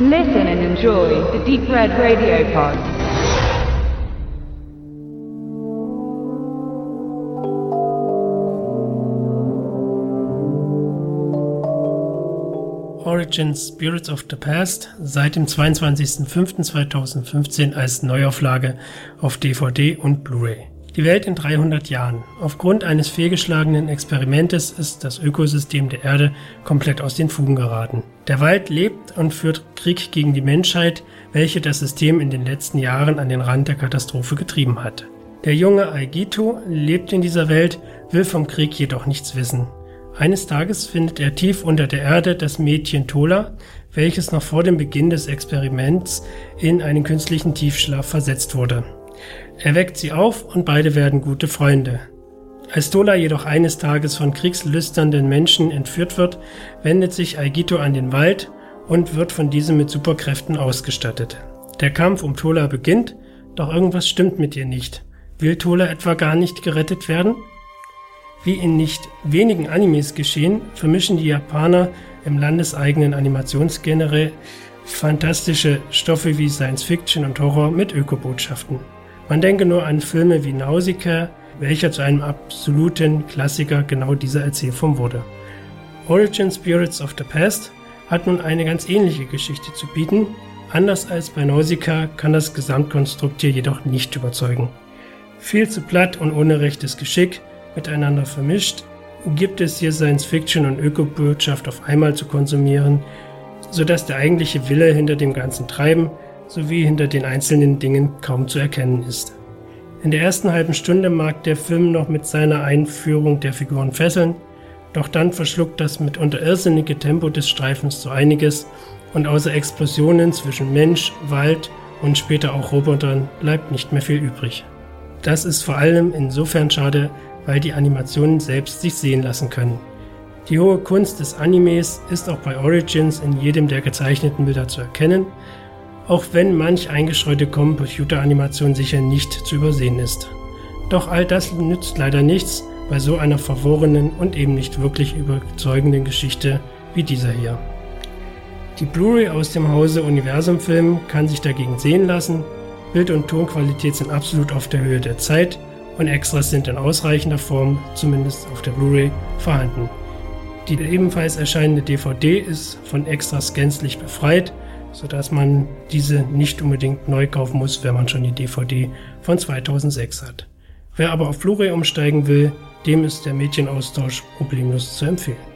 Listen and enjoy the Deep Red Radio Pod. Origins Spirits of the Past seit dem 22.05.2015 als Neuauflage auf DVD und Blu-ray. Die Welt in 300 Jahren. Aufgrund eines fehlgeschlagenen Experimentes ist das Ökosystem der Erde komplett aus den Fugen geraten. Der Wald lebt und führt Krieg gegen die Menschheit, welche das System in den letzten Jahren an den Rand der Katastrophe getrieben hat. Der junge Aigito lebt in dieser Welt, will vom Krieg jedoch nichts wissen. Eines Tages findet er tief unter der Erde das Mädchen Tola, welches noch vor dem Beginn des Experiments in einen künstlichen Tiefschlaf versetzt wurde. Er weckt sie auf und beide werden gute Freunde. Als Tola jedoch eines Tages von kriegslüsternden Menschen entführt wird, wendet sich Aigito an den Wald und wird von diesem mit Superkräften ausgestattet. Der Kampf um Tola beginnt, doch irgendwas stimmt mit ihr nicht. Will Tola etwa gar nicht gerettet werden? Wie in nicht wenigen Animes geschehen, vermischen die Japaner im landeseigenen Animationsgenre fantastische Stoffe wie Science Fiction und Horror mit Ökobotschaften. Man denke nur an Filme wie Nausicaa, welcher zu einem absoluten Klassiker genau dieser Erzählform wurde. Origin Spirits of the Past hat nun eine ganz ähnliche Geschichte zu bieten. Anders als bei Nausicaa kann das Gesamtkonstrukt hier jedoch nicht überzeugen. Viel zu platt und ohne rechtes Geschick miteinander vermischt, gibt es hier Science Fiction und Ökobotschaft auf einmal zu konsumieren, sodass der eigentliche Wille hinter dem ganzen Treiben sowie hinter den einzelnen Dingen kaum zu erkennen ist. In der ersten halben Stunde mag der Film noch mit seiner Einführung der Figuren fesseln, doch dann verschluckt das mitunter irrsinnige Tempo des Streifens so einiges und außer Explosionen zwischen Mensch, Wald und später auch Robotern bleibt nicht mehr viel übrig. Das ist vor allem insofern schade, weil die Animationen selbst sich sehen lassen können. Die hohe Kunst des Animes ist auch bei Origins in jedem der gezeichneten Bilder zu erkennen, auch wenn manch eingeschreute Computeranimation sicher nicht zu übersehen ist. Doch all das nützt leider nichts bei so einer verworrenen und eben nicht wirklich überzeugenden Geschichte wie dieser hier. Die Blu-ray aus dem Hause Universum Film kann sich dagegen sehen lassen. Bild- und Tonqualität sind absolut auf der Höhe der Zeit und Extras sind in ausreichender Form, zumindest auf der Blu-ray, vorhanden. Die ebenfalls erscheinende DVD ist von Extras gänzlich befreit, sodass man diese nicht unbedingt neu kaufen muss, wenn man schon die DVD von 2006 hat. Wer aber auf Blu-ray umsteigen will, dem ist der Mädchenaustausch problemlos zu empfehlen.